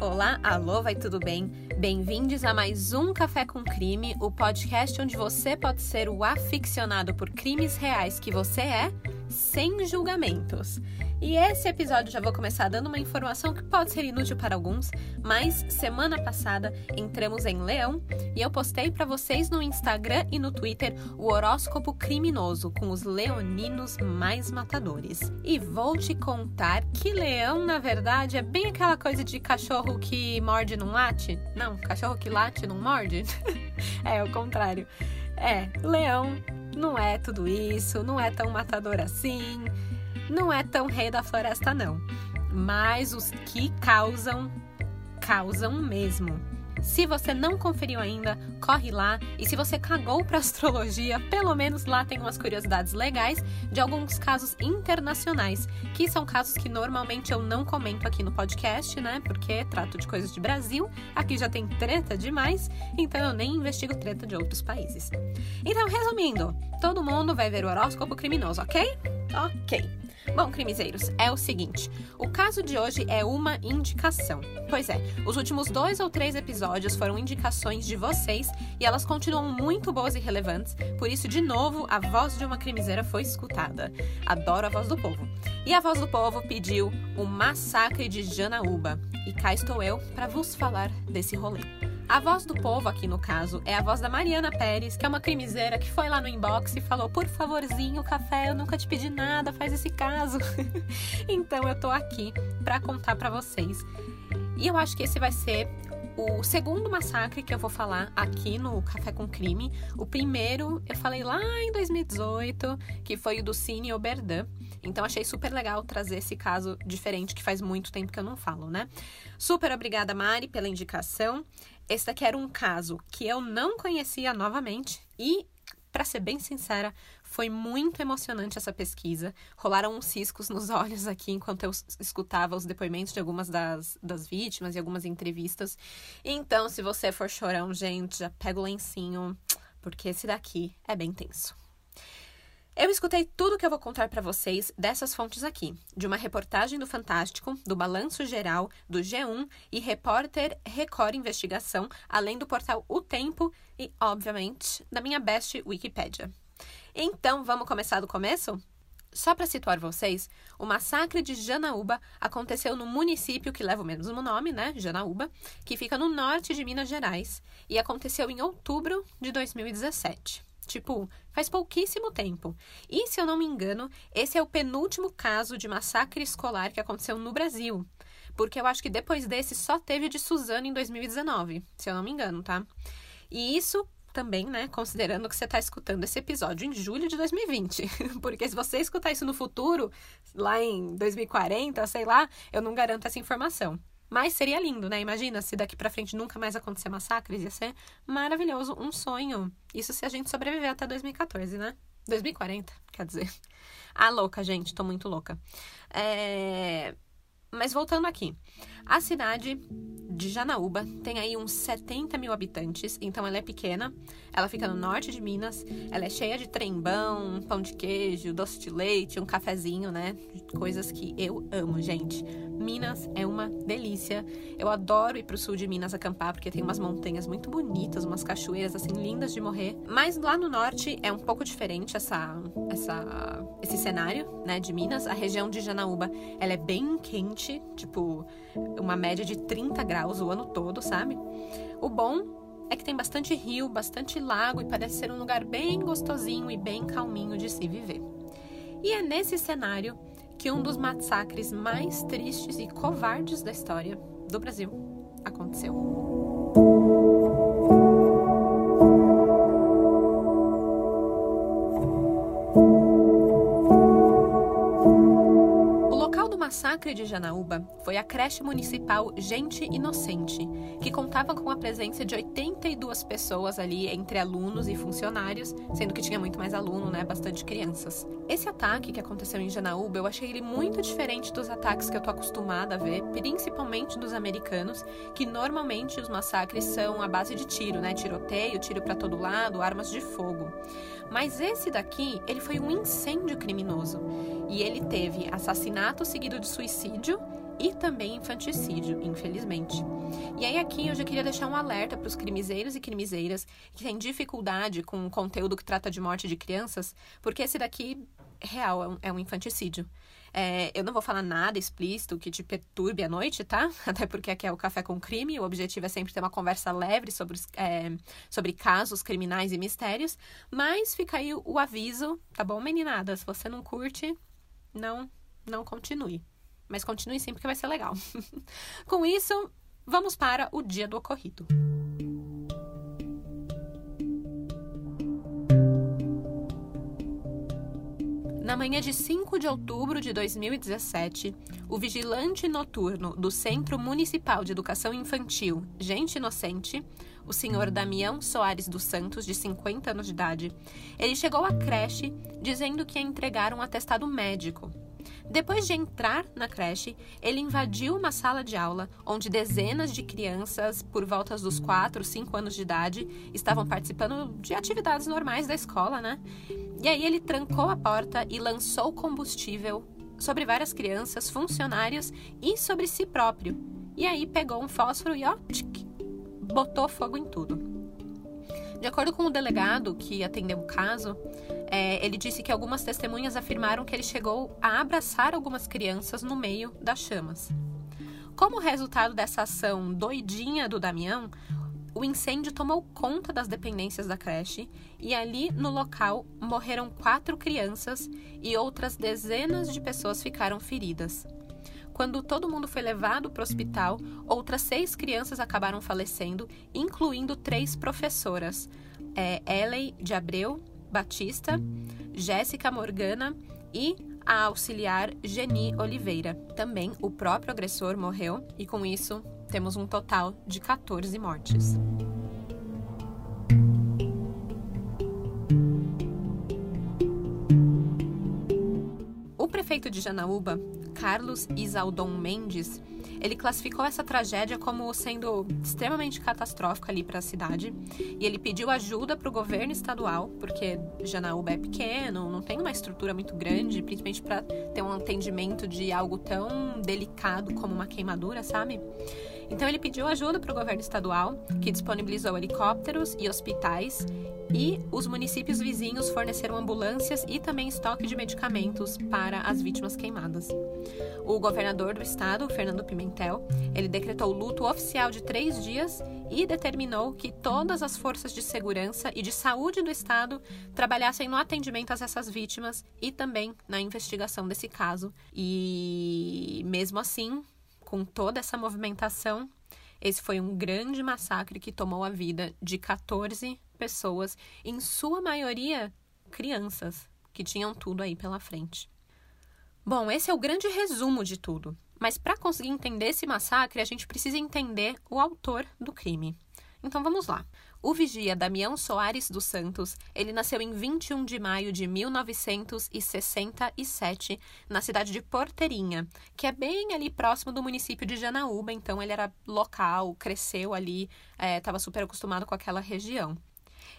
olá, alô, vai tudo bem? Bem-vindos a mais um Café com Crime, o podcast onde você pode ser o aficionado por crimes reais que você é, sem julgamentos. E esse episódio já vou começar dando uma informação que pode ser inútil para alguns, mas semana passada entramos em Leão e eu postei para vocês no Instagram e no Twitter o horóscopo criminoso com os leoninos mais matadores. E vou te contar que Leão, na verdade, é bem aquela coisa de cachorro que morde não late? Não, cachorro que late não morde? é o contrário. É, Leão não é tudo isso, não é tão matador assim não é tão rei da floresta, não. Mas os que causam, causam mesmo. Se você não conferiu ainda, corre lá. E se você cagou para astrologia, pelo menos lá tem umas curiosidades legais de alguns casos internacionais, que são casos que normalmente eu não comento aqui no podcast, né? Porque trato de coisas de Brasil. Aqui já tem treta demais, então eu nem investigo treta de outros países. Então, resumindo, todo mundo vai ver o horóscopo criminoso, ok? Ok. Bom, crimezeiros, é o seguinte: o caso de hoje é uma indicação. Pois é, os últimos dois ou três episódios foram indicações de vocês e elas continuam muito boas e relevantes, por isso, de novo, a voz de uma crimiseira foi escutada. Adoro a voz do povo. E a voz do povo pediu o massacre de Janaúba. E cá estou eu para vos falar desse rolê. A voz do povo aqui no caso é a voz da Mariana Pérez, que é uma crimiseira que foi lá no inbox e falou: "Por favorzinho, café, eu nunca te pedi nada, faz esse caso". então eu tô aqui para contar para vocês. E eu acho que esse vai ser o segundo massacre que eu vou falar aqui no Café com Crime. O primeiro eu falei lá em 2018, que foi o do Cine Oberdan. Então achei super legal trazer esse caso diferente que faz muito tempo que eu não falo, né? Super obrigada, Mari, pela indicação. Esse daqui era um caso que eu não conhecia novamente e, para ser bem sincera, foi muito emocionante essa pesquisa. Rolaram uns ciscos nos olhos aqui enquanto eu escutava os depoimentos de algumas das, das vítimas e algumas entrevistas. Então, se você for chorão, gente, já pega o lencinho, porque esse daqui é bem tenso. Eu escutei tudo que eu vou contar para vocês dessas fontes aqui, de uma reportagem do Fantástico, do Balanço Geral, do G1 e repórter Record Investigação, além do portal O Tempo e, obviamente, da minha best Wikipédia. Então, vamos começar do começo? Só para situar vocês, o massacre de Janaúba aconteceu no município que leva o mesmo nome, né? Janaúba, que fica no norte de Minas Gerais, e aconteceu em outubro de 2017. Tipo, faz pouquíssimo tempo. E, se eu não me engano, esse é o penúltimo caso de massacre escolar que aconteceu no Brasil. Porque eu acho que depois desse só teve de Suzano em 2019, se eu não me engano, tá? E isso também, né, considerando que você está escutando esse episódio em julho de 2020. Porque se você escutar isso no futuro, lá em 2040, sei lá, eu não garanto essa informação. Mas seria lindo, né? Imagina se daqui para frente nunca mais acontecer massacres, ia ser maravilhoso, um sonho. Isso se a gente sobreviver até 2014, né? 2040, quer dizer. Ah, louca, gente, tô muito louca. É... Mas voltando aqui. A cidade de Janaúba tem aí uns 70 mil habitantes, então ela é pequena. Ela fica no norte de Minas. Ela é cheia de trembão, pão de queijo, doce de leite, um cafezinho, né? Coisas que eu amo, gente. Minas é uma delícia. Eu adoro ir pro sul de Minas acampar porque tem umas montanhas muito bonitas, umas cachoeiras assim lindas de morrer. Mas lá no norte é um pouco diferente essa, essa, esse cenário, né, de Minas. A região de Janaúba, ela é bem quente, tipo uma média de 30 graus o ano todo, sabe? O bom é que tem bastante rio, bastante lago e parece ser um lugar bem gostosinho e bem calminho de se viver. E é nesse cenário que um dos massacres mais tristes e covardes da história do Brasil aconteceu. Massacre de Janaúba foi a creche municipal Gente Inocente, que contava com a presença de 82 pessoas ali entre alunos e funcionários, sendo que tinha muito mais aluno, né, bastante crianças. Esse ataque que aconteceu em Janaúba, eu achei ele muito diferente dos ataques que eu tô acostumada a ver, principalmente dos americanos, que normalmente os massacres são à base de tiro, né, tiroteio, tiro para todo lado, armas de fogo. Mas esse daqui, ele foi um incêndio criminoso. E ele teve assassinato seguido de suicídio e também infanticídio, infelizmente. E aí aqui eu já queria deixar um alerta para os crimezeiros e crimezeiras que têm dificuldade com conteúdo que trata de morte de crianças, porque esse daqui real é um, é um infanticídio. É, eu não vou falar nada explícito que te perturbe à noite, tá? Até porque aqui é o Café com Crime, o objetivo é sempre ter uma conversa leve sobre, é, sobre casos criminais e mistérios. Mas fica aí o aviso, tá bom, meninada? Se você não curte, não, não continue. Mas continue sim, porque vai ser legal. com isso, vamos para o dia do ocorrido. Na manhã de 5 de outubro de 2017, o vigilante noturno do Centro Municipal de Educação Infantil Gente Inocente, o senhor Damião Soares dos Santos, de 50 anos de idade, ele chegou à creche dizendo que ia entregar um atestado médico depois de entrar na creche, ele invadiu uma sala de aula onde dezenas de crianças, por volta dos 4, 5 anos de idade, estavam participando de atividades normais da escola, né? E aí ele trancou a porta e lançou combustível sobre várias crianças, funcionários e sobre si próprio. E aí pegou um fósforo e ó, tchic, botou fogo em tudo. De acordo com o delegado que atendeu o caso, é, ele disse que algumas testemunhas afirmaram que ele chegou a abraçar algumas crianças no meio das chamas. Como resultado dessa ação doidinha do Damião, o incêndio tomou conta das dependências da creche e ali no local morreram quatro crianças e outras dezenas de pessoas ficaram feridas. Quando todo mundo foi levado para o hospital, outras seis crianças acabaram falecendo, incluindo três professoras: é, de Abreu Batista, Jéssica Morgana e a auxiliar Geni Oliveira. Também o próprio agressor morreu e com isso temos um total de 14 mortes. Prefeito de Janaúba, Carlos Isaldon Mendes, ele classificou essa tragédia como sendo extremamente catastrófica ali para a cidade e ele pediu ajuda para o governo estadual, porque Janaúba é pequeno, não tem uma estrutura muito grande, principalmente para ter um atendimento de algo tão delicado como uma queimadura, sabe? Então ele pediu ajuda para o governo estadual, que disponibilizou helicópteros e hospitais, e os municípios vizinhos forneceram ambulâncias e também estoque de medicamentos para as vítimas queimadas. O governador do estado, Fernando Pimentel, ele decretou luto oficial de três dias e determinou que todas as forças de segurança e de saúde do estado trabalhassem no atendimento a essas vítimas e também na investigação desse caso. E mesmo assim, com toda essa movimentação, esse foi um grande massacre que tomou a vida de 14 pessoas, em sua maioria crianças, que tinham tudo aí pela frente. Bom, esse é o grande resumo de tudo. Mas para conseguir entender esse massacre, a gente precisa entender o autor do crime. Então vamos lá. O vigia Damião Soares dos Santos, ele nasceu em 21 de maio de 1967 na cidade de Porteirinha, que é bem ali próximo do município de Janaúba, então ele era local, cresceu ali, estava é, super acostumado com aquela região.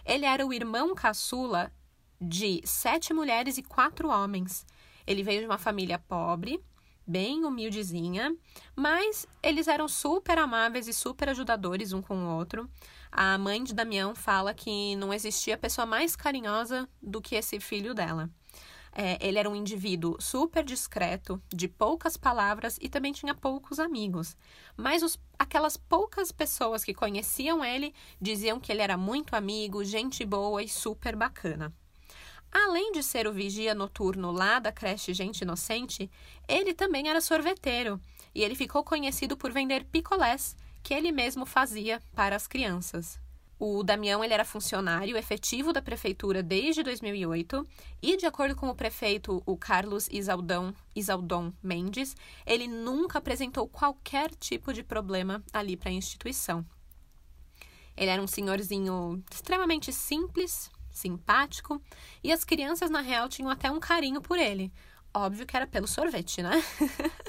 Ele era o irmão caçula de sete mulheres e quatro homens. Ele veio de uma família pobre, bem humildezinha, mas eles eram super amáveis e super ajudadores um com o outro. A mãe de Damião fala que não existia pessoa mais carinhosa do que esse filho dela. É, ele era um indivíduo super discreto, de poucas palavras e também tinha poucos amigos. Mas os, aquelas poucas pessoas que conheciam ele diziam que ele era muito amigo, gente boa e super bacana. Além de ser o vigia noturno lá da creche Gente Inocente, ele também era sorveteiro e ele ficou conhecido por vender picolés que ele mesmo fazia para as crianças. O Damião ele era funcionário efetivo da prefeitura desde 2008 e, de acordo com o prefeito, o Carlos Isaldão, Isaldon Mendes, ele nunca apresentou qualquer tipo de problema ali para a instituição. Ele era um senhorzinho extremamente simples, simpático, e as crianças, na real, tinham até um carinho por ele. Óbvio que era pelo sorvete, né?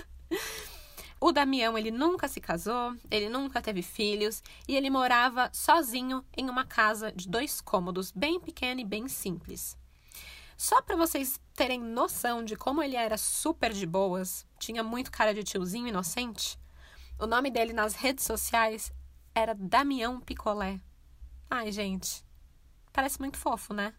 o Damião, ele nunca se casou, ele nunca teve filhos, e ele morava sozinho em uma casa de dois cômodos, bem pequena e bem simples. Só para vocês terem noção de como ele era super de boas, tinha muito cara de tiozinho inocente. O nome dele nas redes sociais era Damião Picolé. Ai, gente, parece muito fofo, né?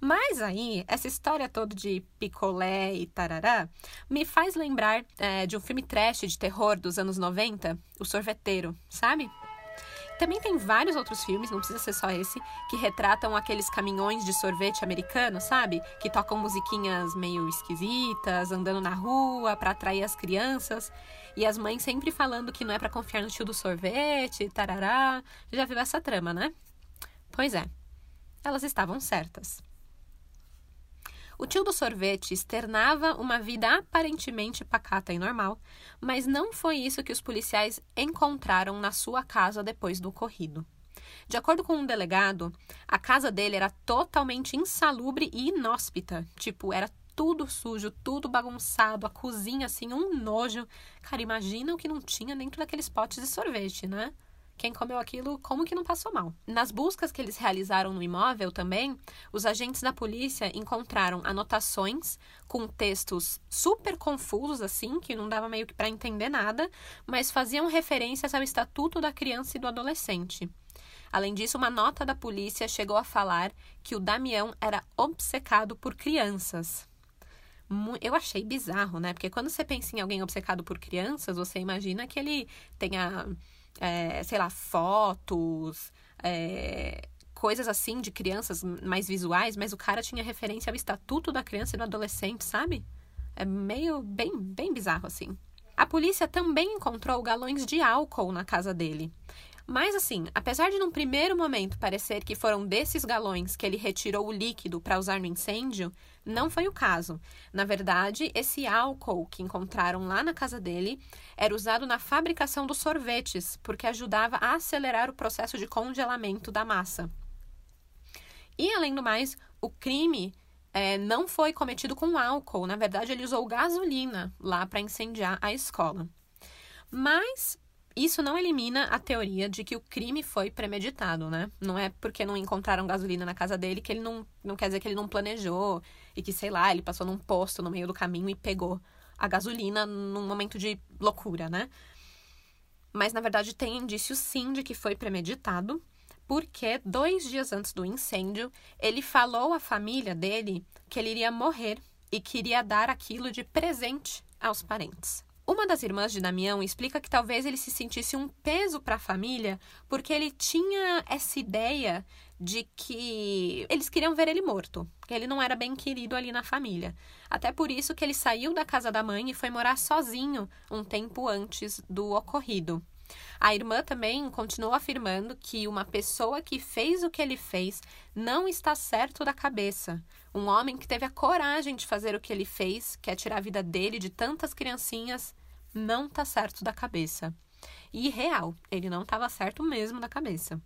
Mas aí, essa história toda de picolé e tarará me faz lembrar é, de um filme trash de terror dos anos 90, O Sorveteiro, sabe? Também tem vários outros filmes, não precisa ser só esse, que retratam aqueles caminhões de sorvete americano, sabe? Que tocam musiquinhas meio esquisitas, andando na rua para atrair as crianças. E as mães sempre falando que não é para confiar no tio do sorvete, tarará. Já viu essa trama, né? Pois é, elas estavam certas. O tio do sorvete externava uma vida aparentemente pacata e normal, mas não foi isso que os policiais encontraram na sua casa depois do ocorrido. De acordo com um delegado, a casa dele era totalmente insalubre e inóspita. Tipo, era tudo sujo, tudo bagunçado, a cozinha assim, um nojo. Cara, imagina o que não tinha dentro daqueles potes de sorvete, né? Quem comeu aquilo, como que não passou mal? Nas buscas que eles realizaram no imóvel também, os agentes da polícia encontraram anotações com textos super confusos, assim, que não dava meio que para entender nada, mas faziam referências ao Estatuto da Criança e do Adolescente. Além disso, uma nota da polícia chegou a falar que o Damião era obcecado por crianças. Eu achei bizarro, né? Porque quando você pensa em alguém obcecado por crianças, você imagina que ele tenha é, sei lá, fotos, é, coisas assim de crianças mais visuais, mas o cara tinha referência ao estatuto da criança e do adolescente, sabe? É meio bem, bem bizarro assim. A polícia também encontrou galões de álcool na casa dele. Mas assim, apesar de num primeiro momento parecer que foram desses galões que ele retirou o líquido para usar no incêndio, não foi o caso. Na verdade, esse álcool que encontraram lá na casa dele era usado na fabricação dos sorvetes, porque ajudava a acelerar o processo de congelamento da massa. E além do mais, o crime é, não foi cometido com álcool. Na verdade, ele usou gasolina lá para incendiar a escola. Mas isso não elimina a teoria de que o crime foi premeditado, né? Não é porque não encontraram gasolina na casa dele que ele não, não quer dizer que ele não planejou e que, sei lá, ele passou num posto no meio do caminho e pegou a gasolina num momento de loucura, né? Mas na verdade tem indício sim de que foi premeditado, porque dois dias antes do incêndio ele falou à família dele que ele iria morrer e queria dar aquilo de presente aos parentes. Uma das irmãs de Damião explica que talvez ele se sentisse um peso para a família porque ele tinha essa ideia de que eles queriam ver ele morto, que ele não era bem querido ali na família. Até por isso que ele saiu da casa da mãe e foi morar sozinho um tempo antes do ocorrido. A irmã também continuou afirmando que uma pessoa que fez o que ele fez não está certo da cabeça. Um homem que teve a coragem de fazer o que ele fez, que é tirar a vida dele de tantas criancinhas, não está certo da cabeça. E real, ele não estava certo mesmo da cabeça.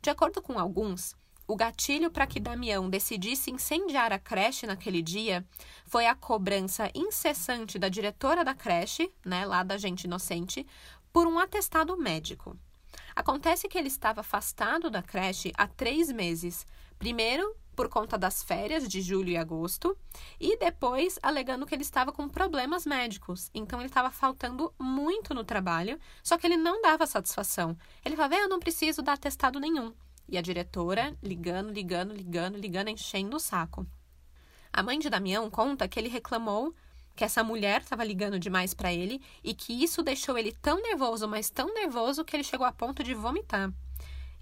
De acordo com alguns, o gatilho para que Damião decidisse incendiar a creche naquele dia foi a cobrança incessante da diretora da creche, né, lá da gente inocente, por um atestado médico. Acontece que ele estava afastado da creche há três meses. Primeiro, por conta das férias de julho e agosto, e depois alegando que ele estava com problemas médicos. Então ele estava faltando muito no trabalho, só que ele não dava satisfação. Ele falava: "Eu não preciso dar atestado nenhum". E a diretora ligando, ligando, ligando, ligando, enchendo o saco. A mãe de Damião conta que ele reclamou que essa mulher estava ligando demais para ele e que isso deixou ele tão nervoso, mas tão nervoso que ele chegou a ponto de vomitar.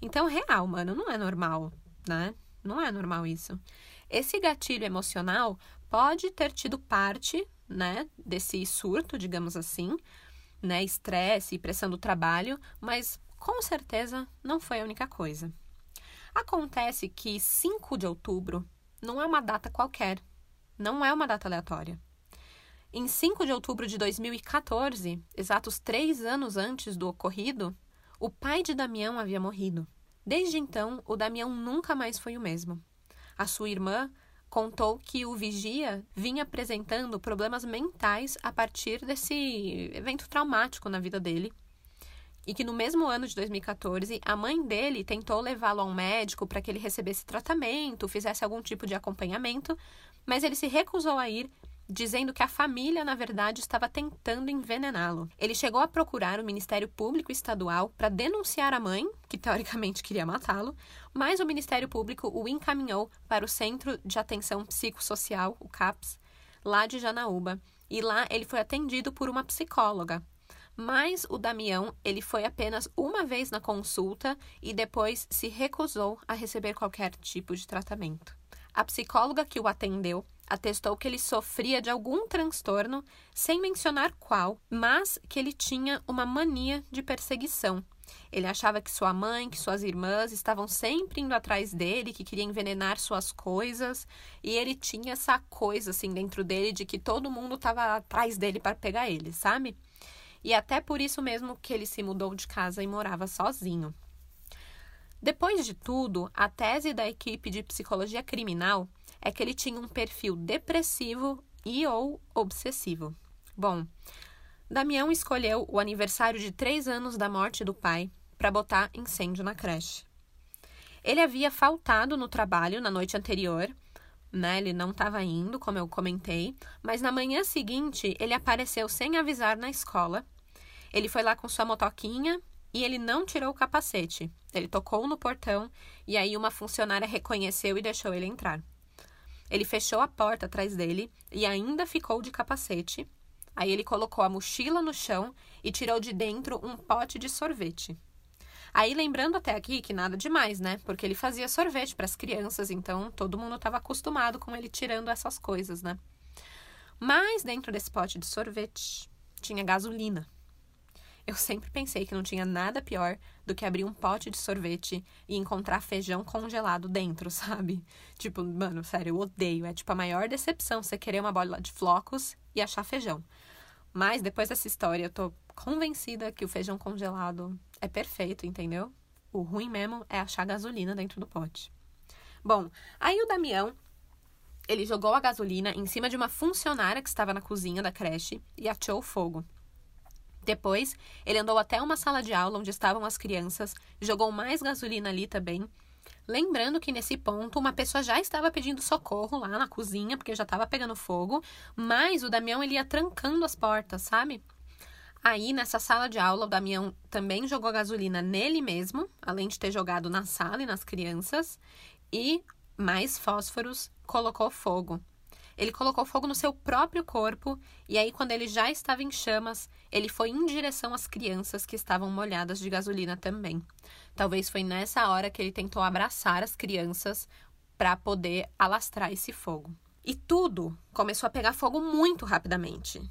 Então, real, mano, não é normal, né? Não é normal isso. Esse gatilho emocional pode ter tido parte, né, desse surto, digamos assim, né, estresse e pressão do trabalho, mas com certeza não foi a única coisa. Acontece que 5 de outubro não é uma data qualquer, não é uma data aleatória. Em 5 de outubro de 2014, exatos três anos antes do ocorrido, o pai de Damião havia morrido. Desde então, o Damião nunca mais foi o mesmo. A sua irmã contou que o vigia vinha apresentando problemas mentais a partir desse evento traumático na vida dele. e que no mesmo ano de 2014, a mãe dele tentou levá-lo a um médico para que ele recebesse tratamento, fizesse algum tipo de acompanhamento, mas ele se recusou a ir, dizendo que a família, na verdade, estava tentando envenená-lo. Ele chegou a procurar o Ministério Público Estadual para denunciar a mãe, que teoricamente queria matá-lo, mas o Ministério Público o encaminhou para o Centro de Atenção Psicossocial, o CAPS, lá de Janaúba, e lá ele foi atendido por uma psicóloga, mas o Damião, ele foi apenas uma vez na consulta e depois se recusou a receber qualquer tipo de tratamento. A psicóloga que o atendeu atestou que ele sofria de algum transtorno, sem mencionar qual, mas que ele tinha uma mania de perseguição. Ele achava que sua mãe, que suas irmãs estavam sempre indo atrás dele, que queria envenenar suas coisas, e ele tinha essa coisa assim dentro dele de que todo mundo estava atrás dele para pegar ele, sabe? e até por isso mesmo que ele se mudou de casa e morava sozinho. Depois de tudo, a tese da equipe de psicologia criminal é que ele tinha um perfil depressivo e ou obsessivo. Bom, Damião escolheu o aniversário de três anos da morte do pai para botar incêndio na creche. Ele havia faltado no trabalho na noite anterior, né? Ele não estava indo, como eu comentei, mas na manhã seguinte ele apareceu sem avisar na escola. Ele foi lá com sua motoquinha e ele não tirou o capacete. Ele tocou no portão e aí uma funcionária reconheceu e deixou ele entrar. Ele fechou a porta atrás dele e ainda ficou de capacete. Aí ele colocou a mochila no chão e tirou de dentro um pote de sorvete. Aí, lembrando até aqui que nada demais, né? Porque ele fazia sorvete para as crianças, então todo mundo estava acostumado com ele tirando essas coisas, né? Mas dentro desse pote de sorvete tinha gasolina. Eu sempre pensei que não tinha nada pior do que abrir um pote de sorvete e encontrar feijão congelado dentro, sabe? Tipo, mano, sério, eu odeio. É tipo a maior decepção você querer uma bola de flocos e achar feijão. Mas depois dessa história, eu tô convencida que o feijão congelado é perfeito, entendeu? O ruim mesmo é achar gasolina dentro do pote. Bom, aí o Damião, ele jogou a gasolina em cima de uma funcionária que estava na cozinha da creche e ateou fogo. Depois, ele andou até uma sala de aula onde estavam as crianças, jogou mais gasolina ali também. Lembrando que nesse ponto uma pessoa já estava pedindo socorro lá na cozinha, porque já estava pegando fogo, mas o Damião ele ia trancando as portas, sabe? Aí, nessa sala de aula, o Damião também jogou gasolina nele mesmo, além de ter jogado na sala e nas crianças, e mais fósforos, colocou fogo. Ele colocou fogo no seu próprio corpo, e aí, quando ele já estava em chamas, ele foi em direção às crianças que estavam molhadas de gasolina também. Talvez foi nessa hora que ele tentou abraçar as crianças para poder alastrar esse fogo. E tudo começou a pegar fogo muito rapidamente.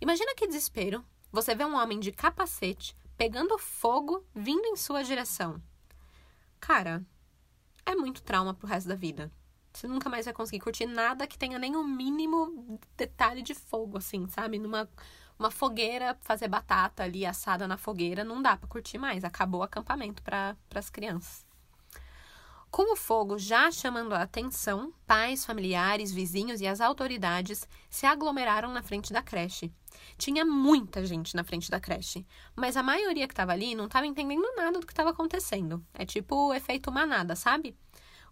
Imagina que desespero você vê um homem de capacete pegando fogo vindo em sua direção. Cara, é muito trauma pro resto da vida. Você nunca mais vai conseguir curtir nada que tenha nem o mínimo detalhe de fogo, assim, sabe? Numa uma fogueira, fazer batata ali assada na fogueira, não dá para curtir mais. Acabou o acampamento para as crianças. Com o fogo já chamando a atenção, pais, familiares, vizinhos e as autoridades se aglomeraram na frente da creche. Tinha muita gente na frente da creche, mas a maioria que estava ali não estava entendendo nada do que estava acontecendo. É tipo o efeito manada, sabe?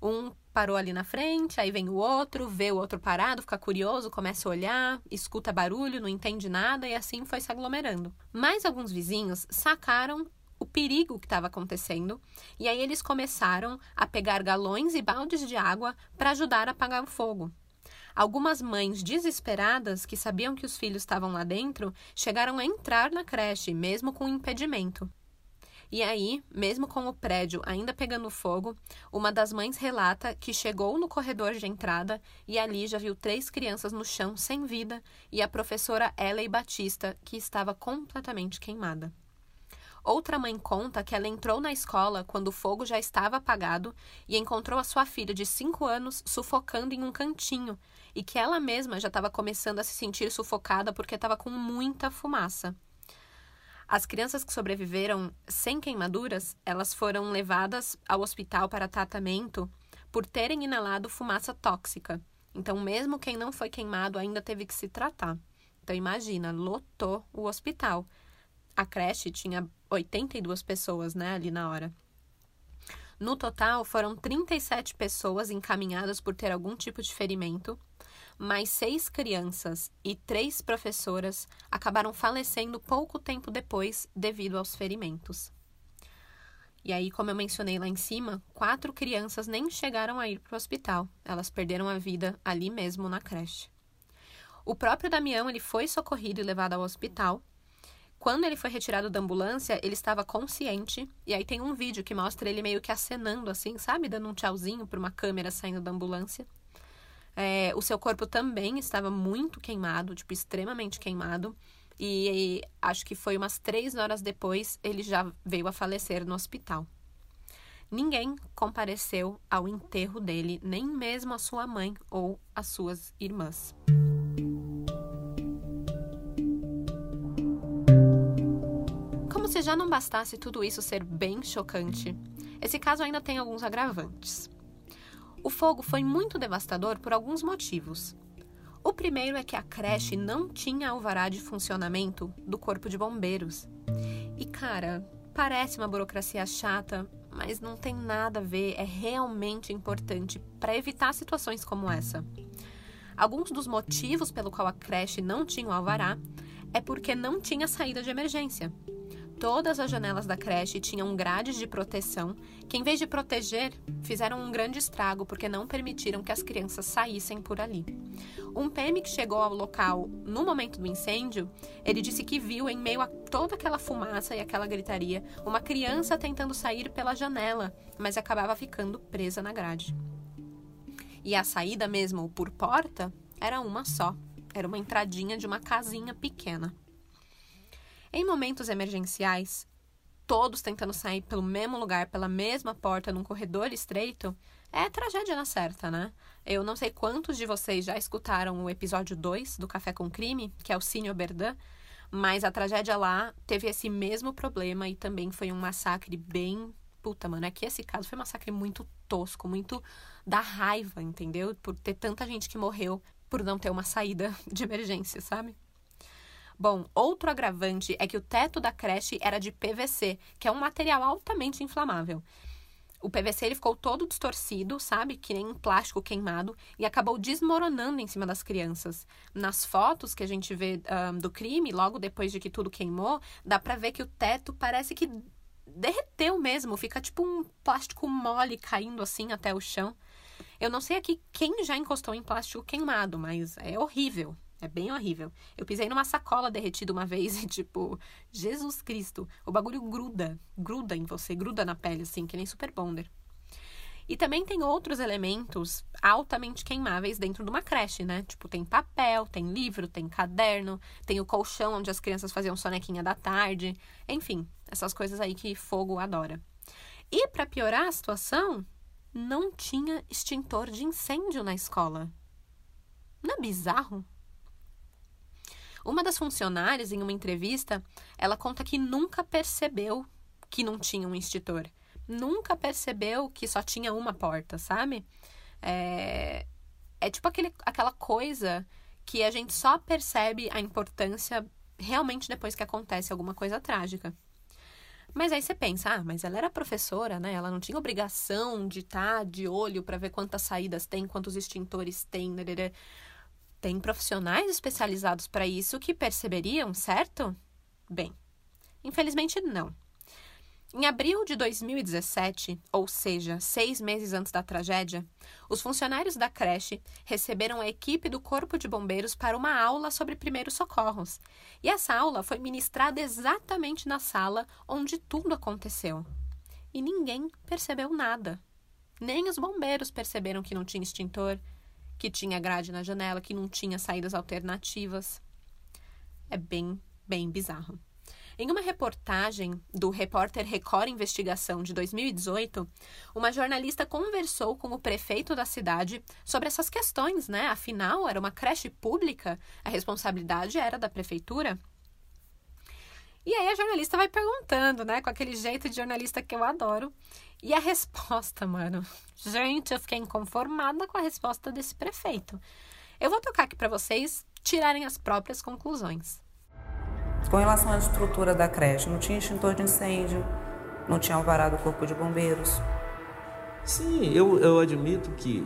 Um parou ali na frente, aí vem o outro, vê o outro parado, fica curioso, começa a olhar, escuta barulho, não entende nada e assim foi se aglomerando. Mais alguns vizinhos sacaram o perigo que estava acontecendo, e aí eles começaram a pegar galões e baldes de água para ajudar a apagar o fogo. Algumas mães desesperadas, que sabiam que os filhos estavam lá dentro, chegaram a entrar na creche, mesmo com impedimento. E aí, mesmo com o prédio ainda pegando fogo, uma das mães relata que chegou no corredor de entrada e ali já viu três crianças no chão sem vida e a professora Ellie Batista, que estava completamente queimada. Outra mãe conta que ela entrou na escola quando o fogo já estava apagado e encontrou a sua filha de 5 anos sufocando em um cantinho e que ela mesma já estava começando a se sentir sufocada porque estava com muita fumaça. As crianças que sobreviveram sem queimaduras, elas foram levadas ao hospital para tratamento por terem inalado fumaça tóxica. Então, mesmo quem não foi queimado ainda teve que se tratar. Então, imagina, lotou o hospital a creche tinha 82 pessoas, né, ali na hora. No total, foram 37 pessoas encaminhadas por ter algum tipo de ferimento, mais seis crianças e três professoras acabaram falecendo pouco tempo depois devido aos ferimentos. E aí, como eu mencionei lá em cima, quatro crianças nem chegaram a ir para o hospital. Elas perderam a vida ali mesmo na creche. O próprio Damião ele foi socorrido e levado ao hospital, quando ele foi retirado da ambulância, ele estava consciente. E aí tem um vídeo que mostra ele meio que acenando assim, sabe? Dando um tchauzinho para uma câmera saindo da ambulância. É, o seu corpo também estava muito queimado, tipo, extremamente queimado. E, e acho que foi umas três horas depois ele já veio a falecer no hospital. Ninguém compareceu ao enterro dele, nem mesmo a sua mãe ou as suas irmãs. se já não bastasse tudo isso ser bem chocante, esse caso ainda tem alguns agravantes. O fogo foi muito devastador por alguns motivos. O primeiro é que a creche não tinha alvará de funcionamento do Corpo de Bombeiros. E cara, parece uma burocracia chata, mas não tem nada a ver, é realmente importante para evitar situações como essa. Alguns dos motivos pelo qual a creche não tinha o alvará é porque não tinha saída de emergência. Todas as janelas da creche tinham grades de proteção, que em vez de proteger, fizeram um grande estrago porque não permitiram que as crianças saíssem por ali. Um PM que chegou ao local no momento do incêndio, ele disse que viu em meio a toda aquela fumaça e aquela gritaria uma criança tentando sair pela janela, mas acabava ficando presa na grade. E a saída mesmo por porta era uma só, era uma entradinha de uma casinha pequena. Em momentos emergenciais, todos tentando sair pelo mesmo lugar, pela mesma porta, num corredor estreito, é tragédia na certa, né? Eu não sei quantos de vocês já escutaram o episódio 2 do Café com Crime, que é o Cine Oberdan, mas a tragédia lá teve esse mesmo problema e também foi um massacre bem. Puta, mano, é que esse caso foi um massacre muito tosco, muito da raiva, entendeu? Por ter tanta gente que morreu por não ter uma saída de emergência, sabe? Bom, outro agravante é que o teto da creche era de PVC, que é um material altamente inflamável. O PVC ele ficou todo distorcido, sabe? Que nem um plástico queimado, e acabou desmoronando em cima das crianças. Nas fotos que a gente vê um, do crime, logo depois de que tudo queimou, dá pra ver que o teto parece que derreteu mesmo, fica tipo um plástico mole caindo assim até o chão. Eu não sei aqui quem já encostou em plástico queimado, mas é horrível. É bem horrível. Eu pisei numa sacola derretida uma vez e, tipo, Jesus Cristo, o bagulho gruda, gruda em você, gruda na pele, assim, que nem Super Bonder. E também tem outros elementos altamente queimáveis dentro de uma creche, né? Tipo, tem papel, tem livro, tem caderno, tem o colchão onde as crianças faziam sonequinha da tarde. Enfim, essas coisas aí que fogo adora. E para piorar a situação, não tinha extintor de incêndio na escola. Não é bizarro? Uma das funcionárias, em uma entrevista, ela conta que nunca percebeu que não tinha um extintor. Nunca percebeu que só tinha uma porta, sabe? É, é tipo aquele, aquela coisa que a gente só percebe a importância realmente depois que acontece alguma coisa trágica. Mas aí você pensa, ah, mas ela era professora, né? Ela não tinha obrigação de estar tá de olho para ver quantas saídas tem, quantos extintores tem. Né? Tem profissionais especializados para isso que perceberiam, certo? Bem, infelizmente não. Em abril de 2017, ou seja, seis meses antes da tragédia, os funcionários da creche receberam a equipe do Corpo de Bombeiros para uma aula sobre primeiros socorros. E essa aula foi ministrada exatamente na sala onde tudo aconteceu. E ninguém percebeu nada. Nem os bombeiros perceberam que não tinha extintor, que tinha grade na janela, que não tinha saídas alternativas. É bem, bem bizarro. Em uma reportagem do repórter Record Investigação de 2018, uma jornalista conversou com o prefeito da cidade sobre essas questões, né? Afinal, era uma creche pública, a responsabilidade era da prefeitura. E aí a jornalista vai perguntando, né, com aquele jeito de jornalista que eu adoro. E a resposta, mano. Gente, eu fiquei inconformada com a resposta desse prefeito. Eu vou tocar aqui para vocês tirarem as próprias conclusões. Com relação à estrutura da creche, não tinha extintor de incêndio, não tinha alvará do Corpo de Bombeiros. Sim, eu, eu admito que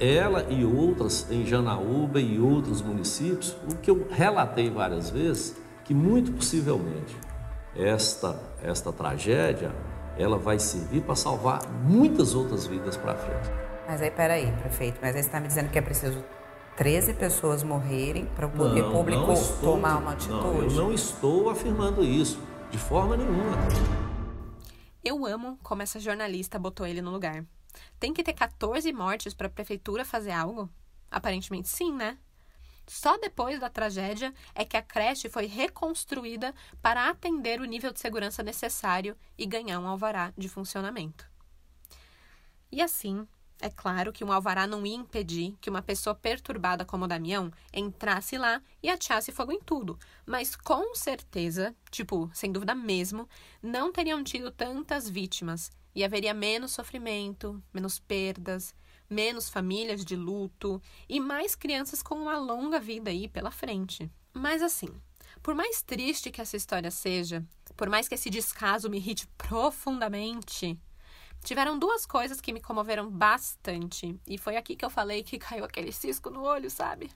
ela e outras em Janaúba e outros municípios, o que eu relatei várias vezes, que muito possivelmente esta, esta tragédia ela vai servir para salvar muitas outras vidas para frente. Mas aí, peraí, prefeito, mas aí você está me dizendo que é preciso 13 pessoas morrerem para o poder não, público não estou, tomar uma atitude? Não, eu não estou afirmando isso, de forma nenhuma. Eu amo como essa jornalista botou ele no lugar. Tem que ter 14 mortes para a prefeitura fazer algo? Aparentemente sim, né? Só depois da tragédia é que a creche foi reconstruída para atender o nível de segurança necessário e ganhar um alvará de funcionamento. E assim, é claro que um alvará não ia impedir que uma pessoa perturbada como o Damião entrasse lá e ateasse fogo em tudo, mas com certeza, tipo, sem dúvida mesmo, não teriam tido tantas vítimas e haveria menos sofrimento, menos perdas, menos famílias de luto e mais crianças com uma longa vida aí pela frente. Mas assim, por mais triste que essa história seja, por mais que esse descaso me irrite profundamente, tiveram duas coisas que me comoveram bastante. E foi aqui que eu falei que caiu aquele cisco no olho, sabe?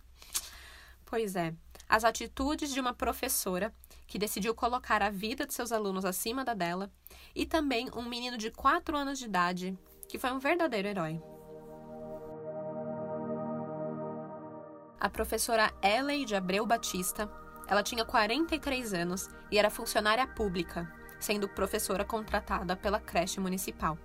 Pois é, as atitudes de uma professora que decidiu colocar a vida de seus alunos acima da dela, e também um menino de 4 anos de idade que foi um verdadeiro herói. A professora Ellen de Abreu Batista, ela tinha 43 anos e era funcionária pública, sendo professora contratada pela creche municipal.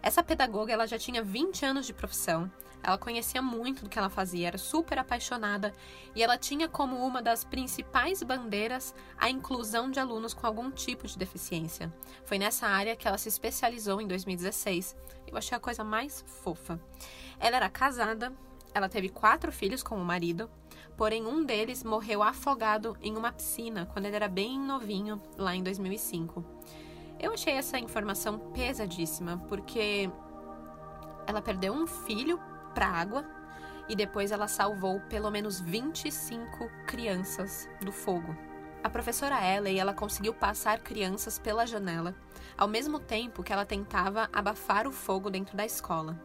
Essa pedagoga ela já tinha 20 anos de profissão, ela conhecia muito do que ela fazia, era super apaixonada e ela tinha como uma das principais bandeiras a inclusão de alunos com algum tipo de deficiência. Foi nessa área que ela se especializou em 2016. Eu achei a coisa mais fofa. Ela era casada, ela teve quatro filhos com o marido, porém um deles morreu afogado em uma piscina quando ele era bem novinho, lá em 2005. Eu achei essa informação pesadíssima, porque ela perdeu um filho para água e depois ela salvou pelo menos 25 crianças do fogo. A professora Ellie, ela conseguiu passar crianças pela janela, ao mesmo tempo que ela tentava abafar o fogo dentro da escola.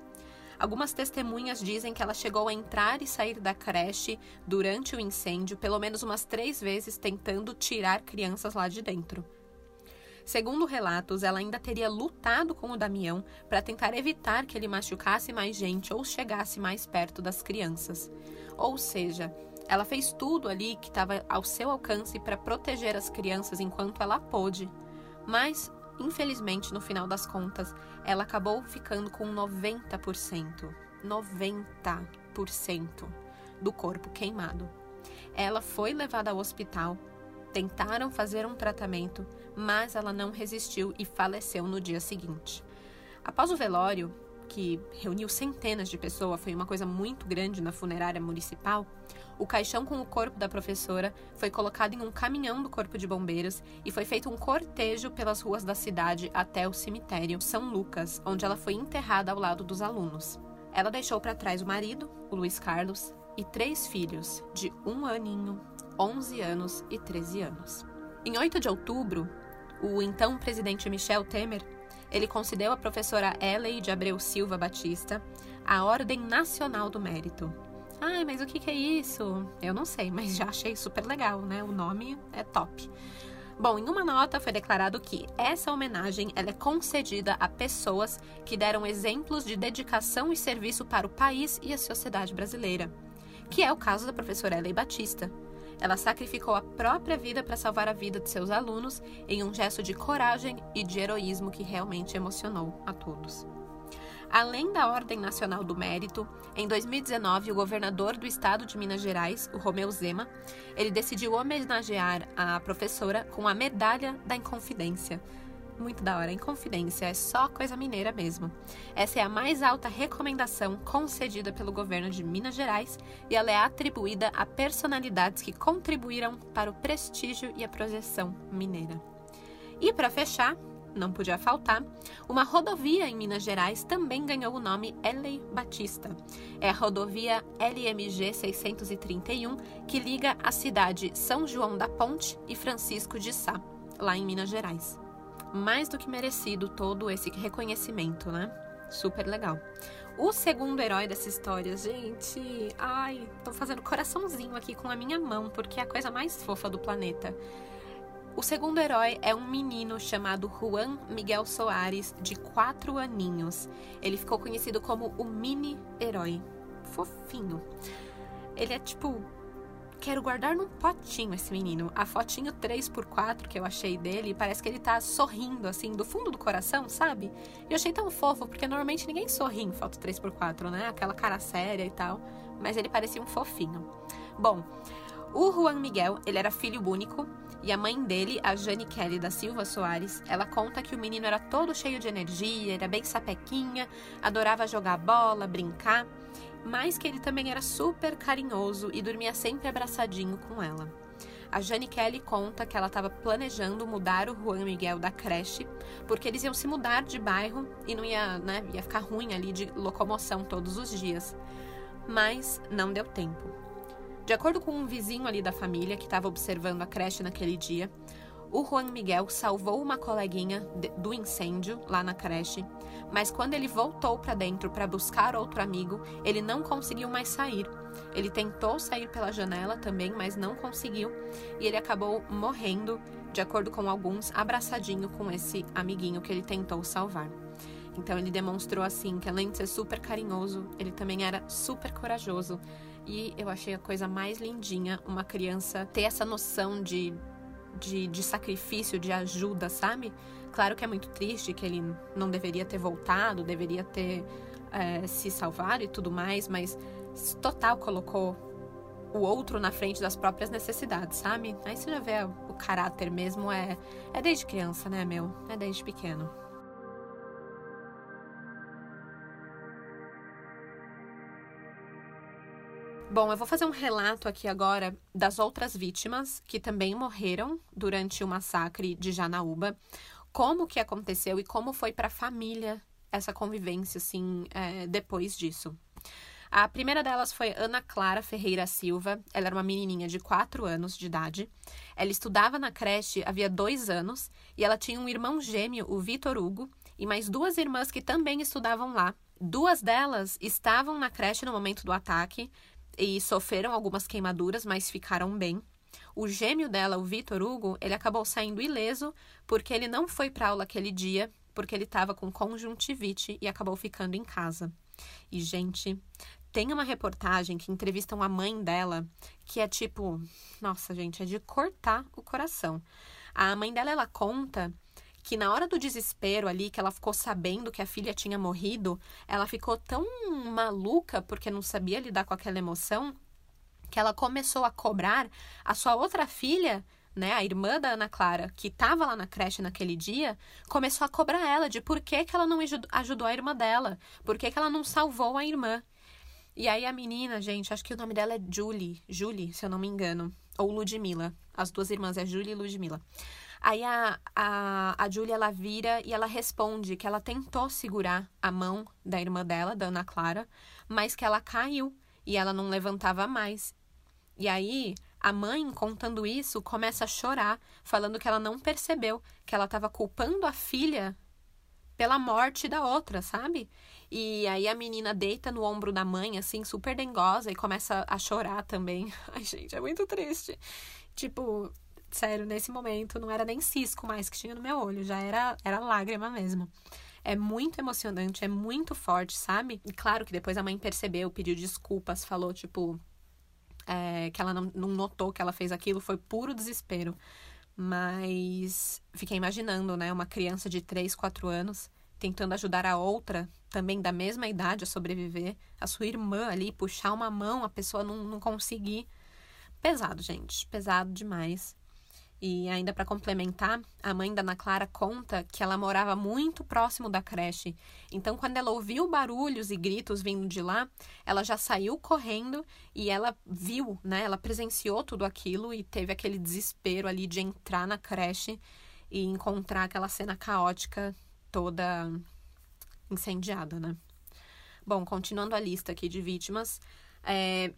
Algumas testemunhas dizem que ela chegou a entrar e sair da creche durante o incêndio pelo menos umas três vezes tentando tirar crianças lá de dentro. Segundo relatos, ela ainda teria lutado com o Damião para tentar evitar que ele machucasse mais gente ou chegasse mais perto das crianças. Ou seja, ela fez tudo ali que estava ao seu alcance para proteger as crianças enquanto ela pôde. Mas Infelizmente, no final das contas, ela acabou ficando com 90%. 90% do corpo queimado. Ela foi levada ao hospital, tentaram fazer um tratamento, mas ela não resistiu e faleceu no dia seguinte. Após o velório, que reuniu centenas de pessoas, foi uma coisa muito grande na funerária municipal, o caixão com o corpo da professora foi colocado em um caminhão do Corpo de Bombeiros e foi feito um cortejo pelas ruas da cidade até o cemitério São Lucas, onde ela foi enterrada ao lado dos alunos. Ela deixou para trás o marido, o Luiz Carlos, e três filhos, de um aninho, 11 anos e 13 anos. Em 8 de outubro, o então presidente Michel Temer ele concedeu à professora Ellie de Abreu Silva Batista a Ordem Nacional do Mérito, Ai, mas o que, é isso? Eu não sei, mas já achei super legal, né? O nome é top. Bom, em uma nota foi declarado que essa homenagem ela é concedida a pessoas que deram exemplos de dedicação e serviço para o país e a sociedade brasileira, que é o caso da professora Elei Batista. Ela sacrificou a própria vida para salvar a vida de seus alunos em um gesto de coragem e de heroísmo que realmente emocionou a todos. Além da Ordem Nacional do Mérito, em 2019, o governador do estado de Minas Gerais, o Romeu Zema, ele decidiu homenagear a professora com a Medalha da Inconfidência. Muito da hora, Inconfidência é só coisa mineira mesmo. Essa é a mais alta recomendação concedida pelo governo de Minas Gerais e ela é atribuída a personalidades que contribuíram para o prestígio e a projeção mineira. E para fechar, não podia faltar. Uma rodovia em Minas Gerais também ganhou o nome L. Batista. É a rodovia LMG 631 que liga a cidade São João da Ponte e Francisco de Sá, lá em Minas Gerais. Mais do que merecido todo esse reconhecimento, né? Super legal. O segundo herói dessa história, gente. Ai, tô fazendo coraçãozinho aqui com a minha mão, porque é a coisa mais fofa do planeta. O segundo herói é um menino chamado Juan Miguel Soares, de 4 aninhos. Ele ficou conhecido como o mini-herói. Fofinho. Ele é tipo. Quero guardar num potinho esse menino. A fotinho 3x4 que eu achei dele, parece que ele tá sorrindo, assim, do fundo do coração, sabe? E eu achei tão fofo, porque normalmente ninguém sorri em foto 3x4, né? Aquela cara séria e tal. Mas ele parecia um fofinho. Bom, o Juan Miguel, ele era filho único e a mãe dele, a Jane Kelly da Silva Soares, ela conta que o menino era todo cheio de energia, era bem sapequinha, adorava jogar bola, brincar, mas que ele também era super carinhoso e dormia sempre abraçadinho com ela. A Jane Kelly conta que ela estava planejando mudar o Juan Miguel da creche, porque eles iam se mudar de bairro e não ia, né, ia ficar ruim ali de locomoção todos os dias. Mas não deu tempo. De acordo com um vizinho ali da família que estava observando a creche naquele dia, o Juan Miguel salvou uma coleguinha do incêndio lá na creche, mas quando ele voltou para dentro para buscar outro amigo, ele não conseguiu mais sair. Ele tentou sair pela janela também, mas não conseguiu, e ele acabou morrendo, de acordo com alguns, abraçadinho com esse amiguinho que ele tentou salvar. Então ele demonstrou assim que além de ser super carinhoso, ele também era super corajoso e eu achei a coisa mais lindinha uma criança ter essa noção de, de, de sacrifício, de ajuda, sabe? Claro que é muito triste que ele não deveria ter voltado, deveria ter é, se salvado e tudo mais, mas total colocou o outro na frente das próprias necessidades, sabe? Aí você já vê o caráter mesmo, é, é desde criança, né, meu? É desde pequeno. Bom, eu vou fazer um relato aqui agora das outras vítimas que também morreram durante o massacre de Janaúba, como que aconteceu e como foi para a família essa convivência, assim, é, depois disso. A primeira delas foi Ana Clara Ferreira Silva. Ela era uma menininha de 4 anos de idade. Ela estudava na creche havia dois anos e ela tinha um irmão gêmeo, o Vitor Hugo, e mais duas irmãs que também estudavam lá. Duas delas estavam na creche no momento do ataque, e sofreram algumas queimaduras, mas ficaram bem. O gêmeo dela, o Vitor Hugo, ele acabou saindo ileso porque ele não foi para aula aquele dia, porque ele estava com conjuntivite e acabou ficando em casa. E, gente, tem uma reportagem que entrevistam a mãe dela, que é tipo, nossa, gente, é de cortar o coração. A mãe dela, ela conta que na hora do desespero ali, que ela ficou sabendo que a filha tinha morrido, ela ficou tão maluca porque não sabia lidar com aquela emoção, que ela começou a cobrar a sua outra filha né, a irmã da Ana Clara, que estava lá na creche naquele dia, começou a cobrar ela de por que, que ela não ajudou a irmã dela, por que, que ela não salvou a irmã. E aí a menina, gente, acho que o nome dela é Julie, Julie, se eu não me engano, ou Ludmilla. As duas irmãs é Julie e Ludmilla. Aí a, a, a Julia, ela vira e ela responde que ela tentou segurar a mão da irmã dela, da Ana Clara, mas que ela caiu e ela não levantava mais. E aí a mãe, contando isso, começa a chorar, falando que ela não percebeu que ela estava culpando a filha pela morte da outra, sabe? E aí a menina deita no ombro da mãe, assim, super dengosa, e começa a chorar também. Ai, gente, é muito triste. Tipo, sério, nesse momento não era nem cisco mais que tinha no meu olho, já era, era lágrima mesmo. É muito emocionante, é muito forte, sabe? E claro que depois a mãe percebeu, pediu desculpas, falou, tipo, é, que ela não, não notou que ela fez aquilo, foi puro desespero. Mas fiquei imaginando, né, uma criança de 3, 4 anos tentando ajudar a outra, também da mesma idade, a sobreviver, a sua irmã ali, puxar uma mão, a pessoa não, não conseguir. Pesado, gente, pesado demais. E ainda para complementar, a mãe da Ana Clara conta que ela morava muito próximo da creche. Então, quando ela ouviu barulhos e gritos vindo de lá, ela já saiu correndo e ela viu, né? Ela presenciou tudo aquilo e teve aquele desespero ali de entrar na creche e encontrar aquela cena caótica toda incendiada, né? Bom, continuando a lista aqui de vítimas, é,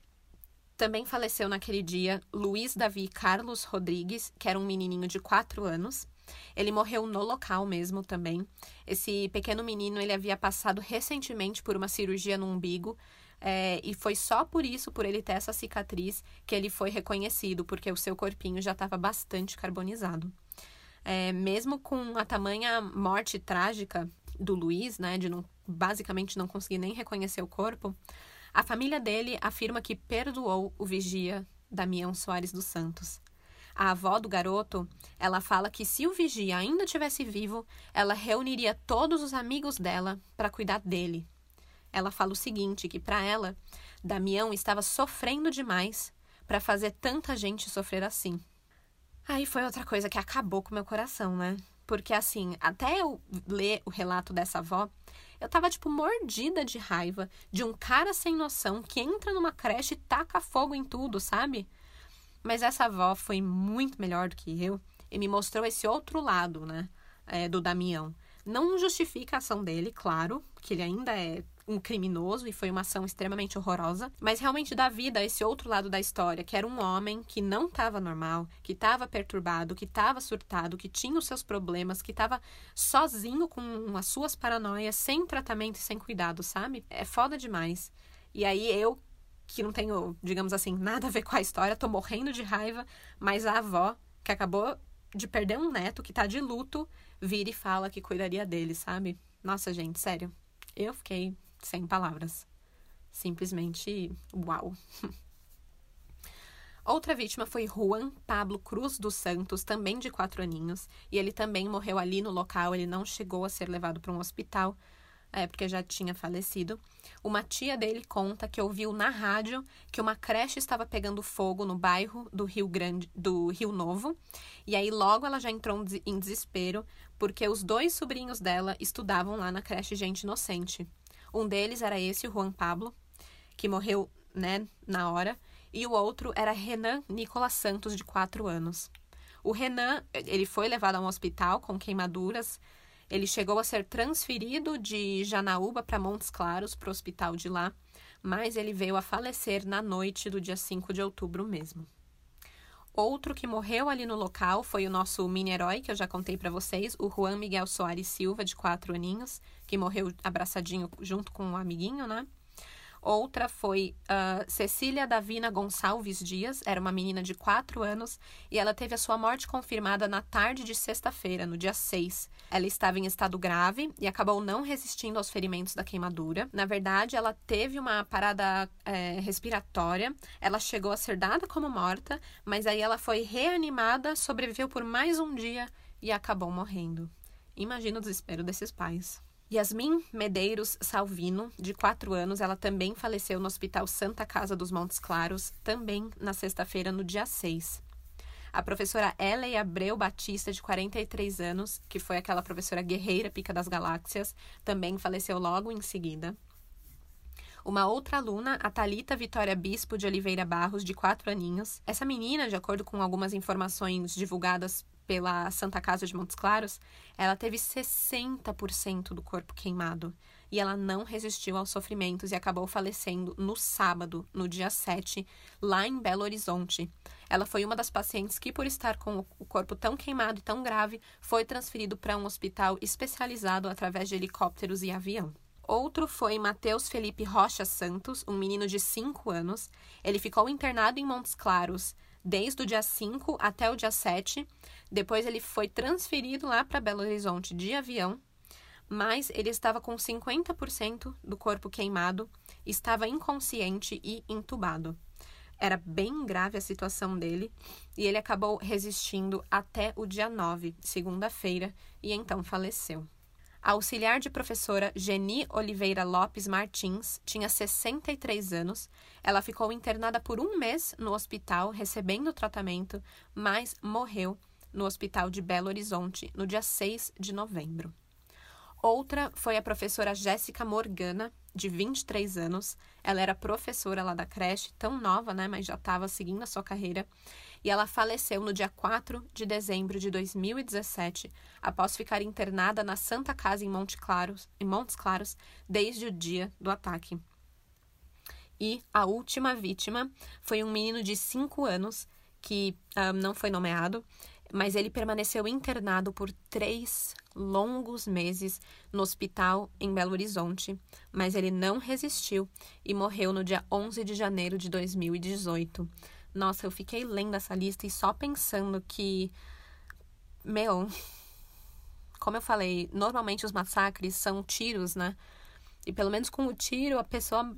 também faleceu naquele dia Luiz Davi Carlos Rodrigues, que era um menininho de 4 anos. Ele morreu no local mesmo também. Esse pequeno menino ele havia passado recentemente por uma cirurgia no umbigo é, e foi só por isso, por ele ter essa cicatriz, que ele foi reconhecido, porque o seu corpinho já estava bastante carbonizado. É, mesmo com a tamanha morte trágica do Luiz, né, de não basicamente não conseguir nem reconhecer o corpo, a família dele afirma que perdoou o vigia Damião Soares dos Santos. A avó do garoto, ela fala que se o vigia ainda tivesse vivo, ela reuniria todos os amigos dela para cuidar dele. Ela fala o seguinte, que para ela, Damião estava sofrendo demais para fazer tanta gente sofrer assim. Aí foi outra coisa que acabou com meu coração, né? Porque assim, até eu ler o relato dessa avó, eu tava tipo mordida de raiva de um cara sem noção que entra numa creche e taca fogo em tudo, sabe? Mas essa avó foi muito melhor do que eu e me mostrou esse outro lado, né? É, do Damião. Não justifica a ação dele, claro, que ele ainda é um criminoso e foi uma ação extremamente horrorosa, mas realmente dá vida a esse outro lado da história, que era um homem que não estava normal, que estava perturbado, que estava surtado, que tinha os seus problemas, que estava sozinho com as suas paranoias, sem tratamento e sem cuidado, sabe? É foda demais. E aí eu, que não tenho, digamos assim, nada a ver com a história, tô morrendo de raiva, mas a avó, que acabou de perder um neto, que tá de luto, vira e fala que cuidaria dele, sabe? Nossa, gente, sério. Eu fiquei sem palavras. Simplesmente uau. Outra vítima foi Juan Pablo Cruz dos Santos, também de quatro aninhos, e ele também morreu ali no local. Ele não chegou a ser levado para um hospital, é, porque já tinha falecido. Uma tia dele conta que ouviu na rádio que uma creche estava pegando fogo no bairro do Rio Grande, do Rio Novo, e aí logo ela já entrou em desespero, porque os dois sobrinhos dela estudavam lá na creche Gente Inocente. Um deles era esse, o Juan Pablo, que morreu né, na hora, e o outro era Renan Nicolas Santos, de 4 anos. O Renan, ele foi levado a um hospital com queimaduras. Ele chegou a ser transferido de Janaúba para Montes Claros, para o hospital de lá, mas ele veio a falecer na noite do dia 5 de outubro mesmo. Outro que morreu ali no local foi o nosso mini-herói, que eu já contei para vocês, o Juan Miguel Soares Silva, de quatro aninhos, que morreu abraçadinho junto com um amiguinho, né? Outra foi uh, Cecília Davina Gonçalves Dias, era uma menina de 4 anos e ela teve a sua morte confirmada na tarde de sexta-feira, no dia 6. Ela estava em estado grave e acabou não resistindo aos ferimentos da queimadura. Na verdade, ela teve uma parada é, respiratória, ela chegou a ser dada como morta, mas aí ela foi reanimada, sobreviveu por mais um dia e acabou morrendo. Imagina o desespero desses pais. Yasmin Medeiros Salvino, de 4 anos, ela também faleceu no Hospital Santa Casa dos Montes Claros, também na sexta-feira, no dia 6. A professora Ellen Abreu Batista, de 43 anos, que foi aquela professora guerreira pica das galáxias, também faleceu logo em seguida. Uma outra aluna, a Talita Vitória Bispo de Oliveira Barros, de 4 aninhos. Essa menina, de acordo com algumas informações divulgadas pela Santa Casa de Montes Claros, ela teve 60% do corpo queimado e ela não resistiu aos sofrimentos e acabou falecendo no sábado, no dia 7, lá em Belo Horizonte. Ela foi uma das pacientes que, por estar com o corpo tão queimado e tão grave, foi transferido para um hospital especializado através de helicópteros e avião. Outro foi Matheus Felipe Rocha Santos, um menino de 5 anos. Ele ficou internado em Montes Claros desde o dia 5 até o dia 7. Depois ele foi transferido lá para Belo Horizonte de avião, mas ele estava com 50% do corpo queimado, estava inconsciente e entubado. Era bem grave a situação dele e ele acabou resistindo até o dia 9, segunda-feira, e então faleceu. A auxiliar de professora Geni Oliveira Lopes Martins tinha 63 anos. Ela ficou internada por um mês no hospital recebendo tratamento, mas morreu no hospital de Belo Horizonte no dia 6 de novembro. Outra foi a professora Jéssica Morgana, de 23 anos. Ela era professora lá da creche, tão nova, né, mas já estava seguindo a sua carreira. E ela faleceu no dia 4 de dezembro de 2017, após ficar internada na Santa Casa em, Monte Claros, em Montes Claros desde o dia do ataque. E a última vítima foi um menino de 5 anos que um, ah, não foi nomeado, mas ele permaneceu internado por três longos meses no hospital em Belo Horizonte, mas ele não resistiu e morreu no dia 11 de janeiro de 2018. Nossa, eu fiquei lendo essa lista e só pensando que. Meu. Como eu falei, normalmente os massacres são tiros, né? E pelo menos com o tiro a pessoa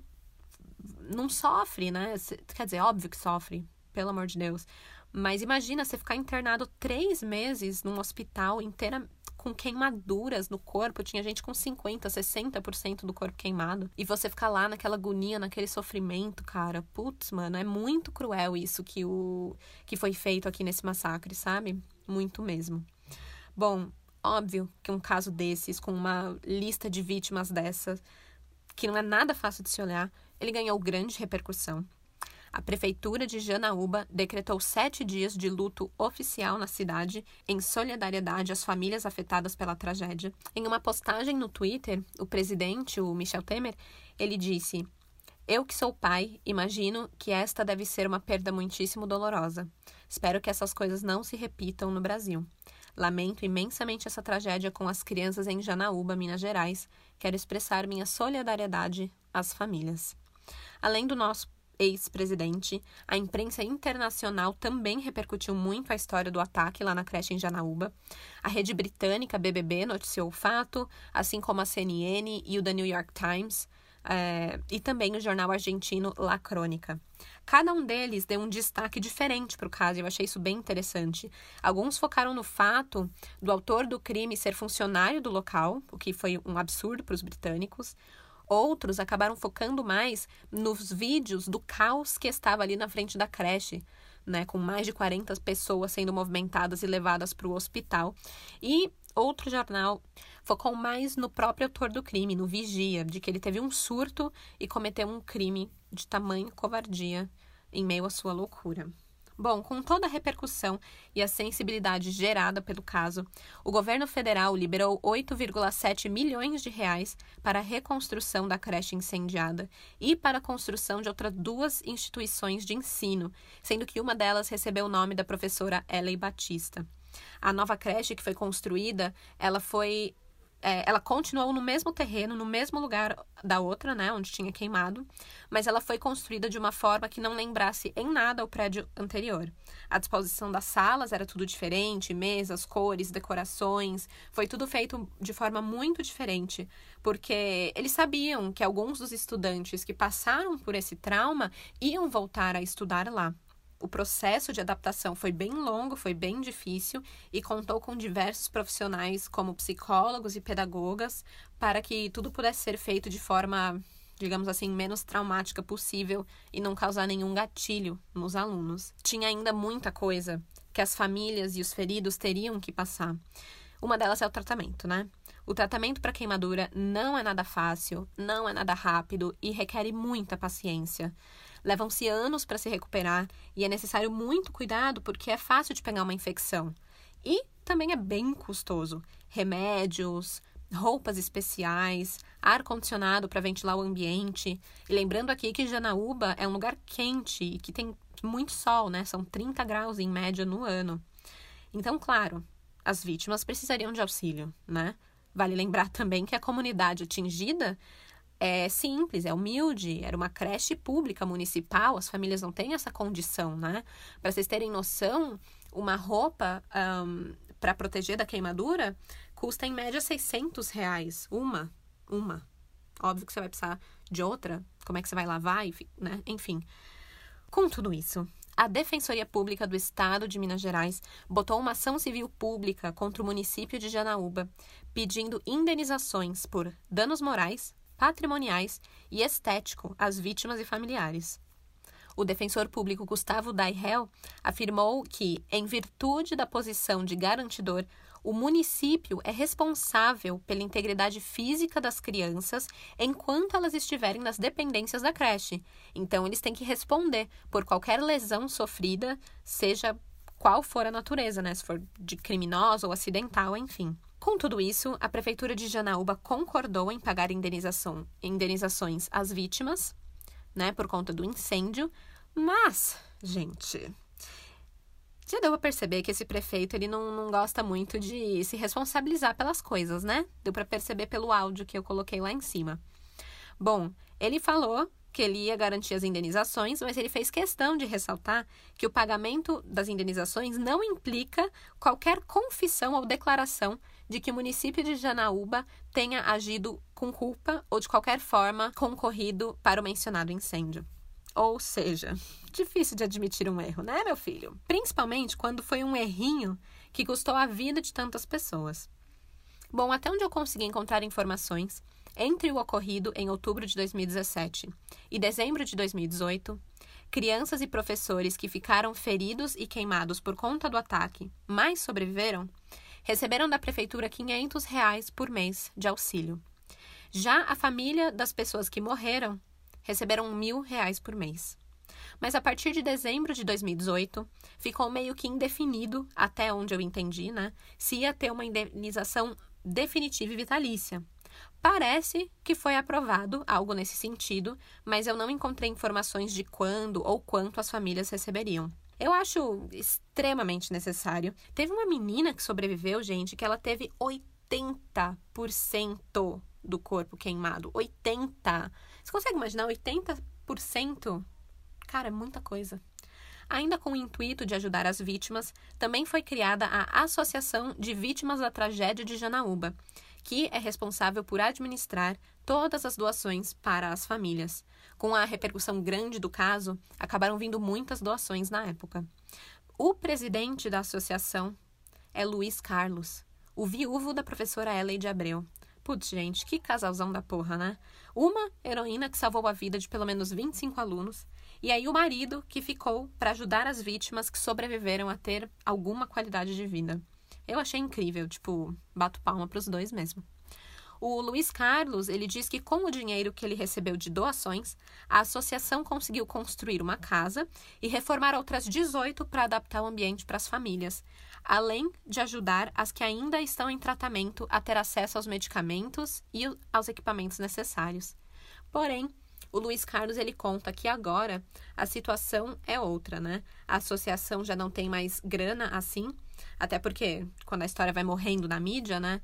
não sofre, né? Quer dizer, óbvio que sofre, pelo amor de Deus. Mas imagina você ficar internado três meses num hospital inteira com queimaduras no corpo. Tinha gente com 50%, 60% do corpo queimado. E você ficar lá naquela agonia, naquele sofrimento, cara. Putz, mano, é muito cruel isso que, o, que foi feito aqui nesse massacre, sabe? Muito mesmo. Bom, óbvio que um caso desses, com uma lista de vítimas dessas, que não é nada fácil de se olhar, ele ganhou grande repercussão a Prefeitura de Janaúba decretou sete dias de luto oficial na cidade em solidariedade às famílias afetadas pela tragédia. Em uma postagem no Twitter, o presidente, o Michel Temer, ele disse: Eu que sou pai, imagino que esta deve ser uma perda muitíssimo dolorosa. Espero que essas coisas não se repitam no Brasil. Lamento imensamente essa tragédia com as crianças em Janaúba, Minas Gerais. Quero expressar minha solidariedade às famílias. Além do nosso ex-presidente. A imprensa internacional também repercutiu muito a história do ataque lá na creche em Janaúba. A rede britânica BBB noticiou o fato, assim como a CNN e o The New York Times. É, e também o jornal argentino La Crônica. Cada um deles deu um destaque diferente para o caso, eu achei isso bem interessante. Alguns focaram no fato do autor do crime ser funcionário do local, o que foi um absurdo para os britânicos. Outros acabaram focando mais nos vídeos do caos que estava ali na frente da creche, né, com mais de 40 pessoas sendo movimentadas e levadas para o hospital. E outro jornal focou mais no próprio autor do crime, no vigia, de que ele teve um surto e cometeu um crime de tamanho covardia em meio à sua loucura. Bom, com toda a repercussão e a sensibilidade gerada pelo caso, o governo federal liberou 8,7 milhões de reais para a reconstrução da creche incendiada e para a construção de outras duas instituições de ensino, sendo que uma delas recebeu o nome da professora Ellen Batista. A nova creche que foi construída, ela foi é, ela continuou no mesmo terreno, no mesmo lugar da outra, né, onde tinha queimado, mas ela foi construída de uma forma que não lembrasse em nada o prédio anterior. A disposição das salas era tudo diferente, mesas, cores, decorações, foi tudo feito de forma muito diferente, porque eles sabiam que alguns dos estudantes que passaram por esse trauma iam voltar a estudar lá. O processo de adaptação foi bem longo, foi bem difícil e contou com diversos profissionais, como psicólogos e pedagogas, para que tudo pudesse ser feito de forma, digamos assim, menos traumática possível e não causar nenhum gatilho nos alunos. Tinha ainda muita coisa que as famílias e os feridos teriam que passar. Uma delas é o tratamento, né? O tratamento para queimadura não é nada fácil, não é nada rápido e requer muita paciência. Levam-se anos para se recuperar e é necessário muito cuidado porque é fácil de pegar uma infecção. E também é bem custoso. Remédios, roupas especiais, ar-condicionado para ventilar o ambiente. E lembrando aqui que Janaúba é um lugar quente e que tem muito sol, né? São 30 graus em média no ano. Então, claro, as vítimas precisariam de auxílio, né? Vale lembrar também que a comunidade atingida é simples, é humilde, era uma creche pública municipal, as famílias não têm essa condição, né? Para vocês terem noção, uma roupa um, para proteger da queimadura custa em média 600 reais. Uma, uma. Óbvio que você vai precisar de outra, como é que você vai lavar, né? Enfim. Com tudo isso, a Defensoria Pública do Estado de Minas Gerais botou uma ação civil pública contra o município de Janaúba, pedindo indenizações por danos morais, patrimoniais e estético às vítimas e familiares. O defensor público Gustavo Daihel afirmou que, em virtude da posição de garantidor, o município é responsável pela integridade física das crianças enquanto elas estiverem nas dependências da creche. Então, eles têm que responder por qualquer lesão sofrida, seja qual for a natureza, né? Se for de criminosa ou acidental, enfim. Com tudo isso, a Prefeitura de Janaúba concordou em pagar indenização, indenizações às vítimas, né, por conta do incêndio, mas, gente, já deu pra perceber que esse prefeito ele não, não gosta muito de se responsabilizar pelas coisas, né? Deu para perceber pelo áudio que eu coloquei lá em cima. Bom, ele falou que ele ia garantir as indenizações, mas ele fez questão de ressaltar que o pagamento das indenizações não implica qualquer confissão ou declaração de que o município de Janaúba tenha agido com culpa ou de qualquer forma concorrido para o mencionado incêndio. Ou seja, difícil de admitir um erro, né, meu filho? Principalmente quando foi um errinho que custou a vida de tantas pessoas. Bom, até onde eu consegui encontrar informações, entre o ocorrido em outubro de 2017 e dezembro de 2018, crianças e professores que ficaram feridos e queimados por conta do ataque, mas sobreviveram, receberam da prefeitura 500 reais por mês de auxílio. Já a família das pessoas que morreram receberam mil reais por mês. Mas a partir de dezembro de 2018, ficou meio que indefinido, até onde eu entendi, né, se ia ter uma indenização definitiva e vitalícia. Parece que foi aprovado algo nesse sentido, mas eu não encontrei informações de quando ou quanto as famílias receberiam. Eu acho extremamente necessário. Teve uma menina que sobreviveu, gente, que ela teve 80% do corpo queimado. 80%. Você consegue imaginar 80%? Cara, é muita coisa. Ainda com o intuito de ajudar as vítimas, também foi criada a Associação de Vítimas da Tragédia de Janaúba, que é responsável por administrar todas as doações para as famílias. Com a repercussão grande do caso, acabaram vindo muitas doações na época. O presidente da associação é Luiz Carlos, o viúvo da professora Ellen de Abreu, Putz, gente, que casalzão da porra, né? Uma heroína que salvou a vida de pelo menos 25 alunos, e aí o marido que ficou para ajudar as vítimas que sobreviveram a ter alguma qualidade de vida. Eu achei incrível, tipo, bato palma para os dois mesmo. O Luiz Carlos, ele diz que com o dinheiro que ele recebeu de doações, a associação conseguiu construir uma casa e reformar outras 18 para adaptar o ambiente para as famílias, além de ajudar as que ainda estão em tratamento a ter acesso aos medicamentos e aos equipamentos necessários. Porém, o Luiz Carlos ele conta que agora a situação é outra, né? A associação já não tem mais grana assim, até porque quando a história vai morrendo na mídia, né?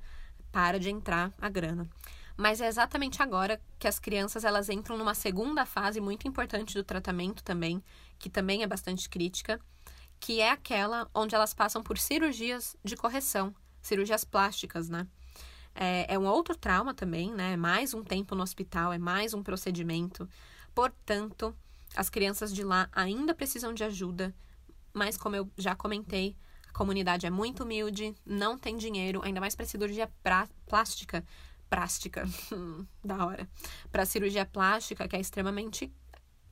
Para de entrar a grana. Mas é exatamente agora que as crianças elas entram numa segunda fase muito importante do tratamento também, que também é bastante crítica, que é aquela onde elas passam por cirurgias de correção, cirurgias plásticas, né? É, é um outro trauma também, né? É mais um tempo no hospital, é mais um procedimento. Portanto, as crianças de lá ainda precisam de ajuda, mas como eu já comentei, comunidade é muito humilde, não tem dinheiro, ainda mais para cirurgia pra, plástica. Plástica, da hora. Para cirurgia plástica, que é extremamente.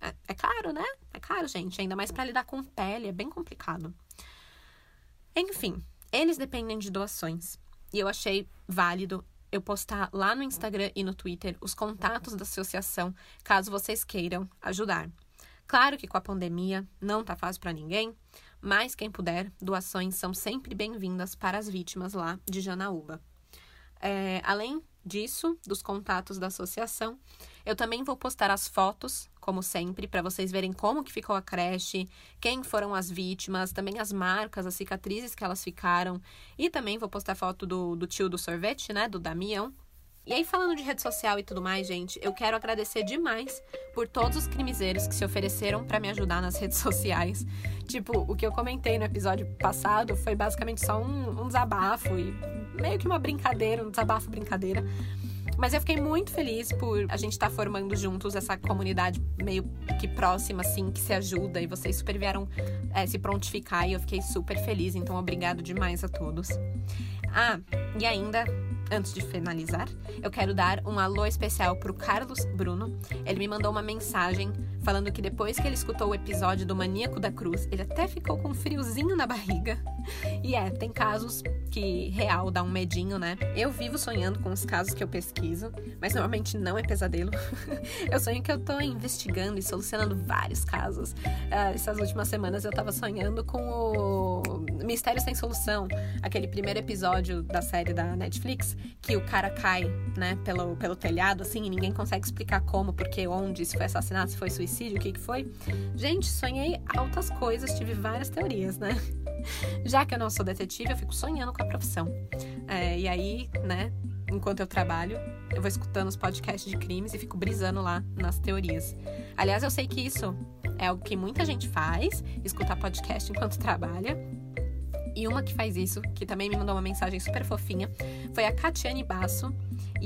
É, é caro, né? É caro, gente. Ainda mais para lidar com pele, é bem complicado. Enfim, eles dependem de doações. E eu achei válido eu postar lá no Instagram e no Twitter os contatos da associação, caso vocês queiram ajudar. Claro que com a pandemia não tá fácil para ninguém, mas quem puder, doações são sempre bem-vindas para as vítimas lá de Janaúba. É, além disso, dos contatos da associação, eu também vou postar as fotos, como sempre, para vocês verem como que ficou a creche, quem foram as vítimas, também as marcas, as cicatrizes que elas ficaram. E também vou postar foto do, do tio do sorvete, né, do Damião, e aí, falando de rede social e tudo mais, gente, eu quero agradecer demais por todos os crimezeiros que se ofereceram para me ajudar nas redes sociais. Tipo, o que eu comentei no episódio passado foi basicamente só um, um desabafo e meio que uma brincadeira, um desabafo brincadeira. Mas eu fiquei muito feliz por a gente estar tá formando juntos essa comunidade meio que próxima, assim, que se ajuda. E vocês super vieram é, se prontificar e eu fiquei super feliz. Então, obrigado demais a todos. Ah, e ainda Antes de finalizar, eu quero dar um alô especial para o Carlos Bruno. Ele me mandou uma mensagem falando que depois que ele escutou o episódio do Maníaco da Cruz, ele até ficou com um friozinho na barriga. E é, tem casos que real dá um medinho, né? Eu vivo sonhando com os casos que eu pesquiso, mas normalmente não é pesadelo. eu sonho que eu tô investigando e solucionando vários casos. Uh, essas últimas semanas eu tava sonhando com o Mistério Sem Solução, aquele primeiro episódio da série da Netflix, que o cara cai, né, pelo, pelo telhado, assim, e ninguém consegue explicar como, porque, onde, se foi assassinato, se foi suicídio, o que que foi. Gente, sonhei altas coisas, tive várias teorias, né? Já que eu não sou detetive, eu fico sonhando com a profissão. É, e aí, né, enquanto eu trabalho, eu vou escutando os podcasts de crimes e fico brisando lá nas teorias. Aliás, eu sei que isso é algo que muita gente faz, escutar podcast enquanto trabalha. E uma que faz isso, que também me mandou uma mensagem super fofinha, foi a Catiane Basso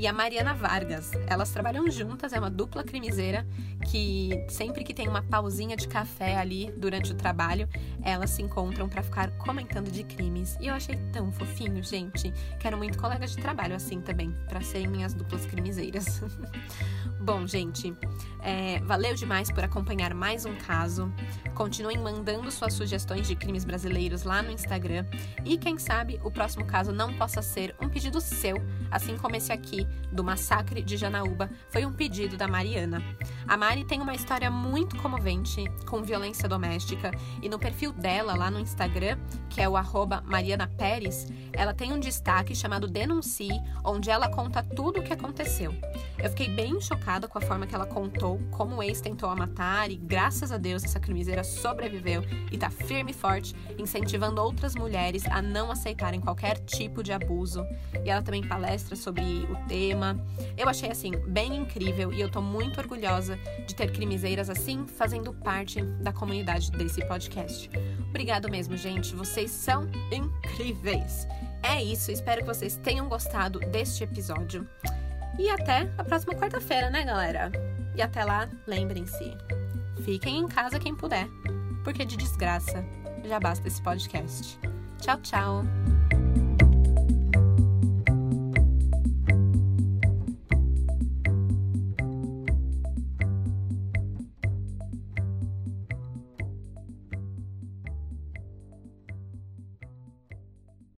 e a Mariana Vargas. Elas trabalham juntas, é uma dupla crimiseira que sempre que tem uma pausinha de café ali durante o trabalho, elas se encontram para ficar comentando de crimes. E eu achei tão fofinho, gente. Quero muito colegas de trabalho assim também, para serem minhas duplas crimiseiras. Bom, gente, é, valeu demais por acompanhar mais um caso. Continuem mandando suas sugestões de crimes brasileiros lá no Instagram. E quem sabe o próximo caso não possa ser um pedido seu, assim como esse aqui do massacre de Janaúba foi um pedido da Mariana. A Mari tem uma história muito comovente com violência doméstica e no perfil dela lá no Instagram, que é o arroba Mariana Pérez, ela tem um destaque chamado Denuncie, onde ela conta tudo o que aconteceu. Eu fiquei bem chocada com a forma que ela contou como o ex tentou a matar e graças a Deus essa crimiseira sobreviveu e tá firme e forte, incentivando outras mulheres a não aceitarem qualquer tipo de abuso. E ela também palestra sobre o tema. Eu achei assim bem incrível e eu tô muito orgulhosa de ter crimiseiras assim fazendo parte da comunidade desse podcast. Obrigado mesmo, gente. Vocês são incríveis. É isso, espero que vocês tenham gostado deste episódio. E até a próxima quarta-feira, né, galera? E até lá, lembrem-se: fiquem em casa quem puder, porque de desgraça já basta esse podcast. Tchau, tchau!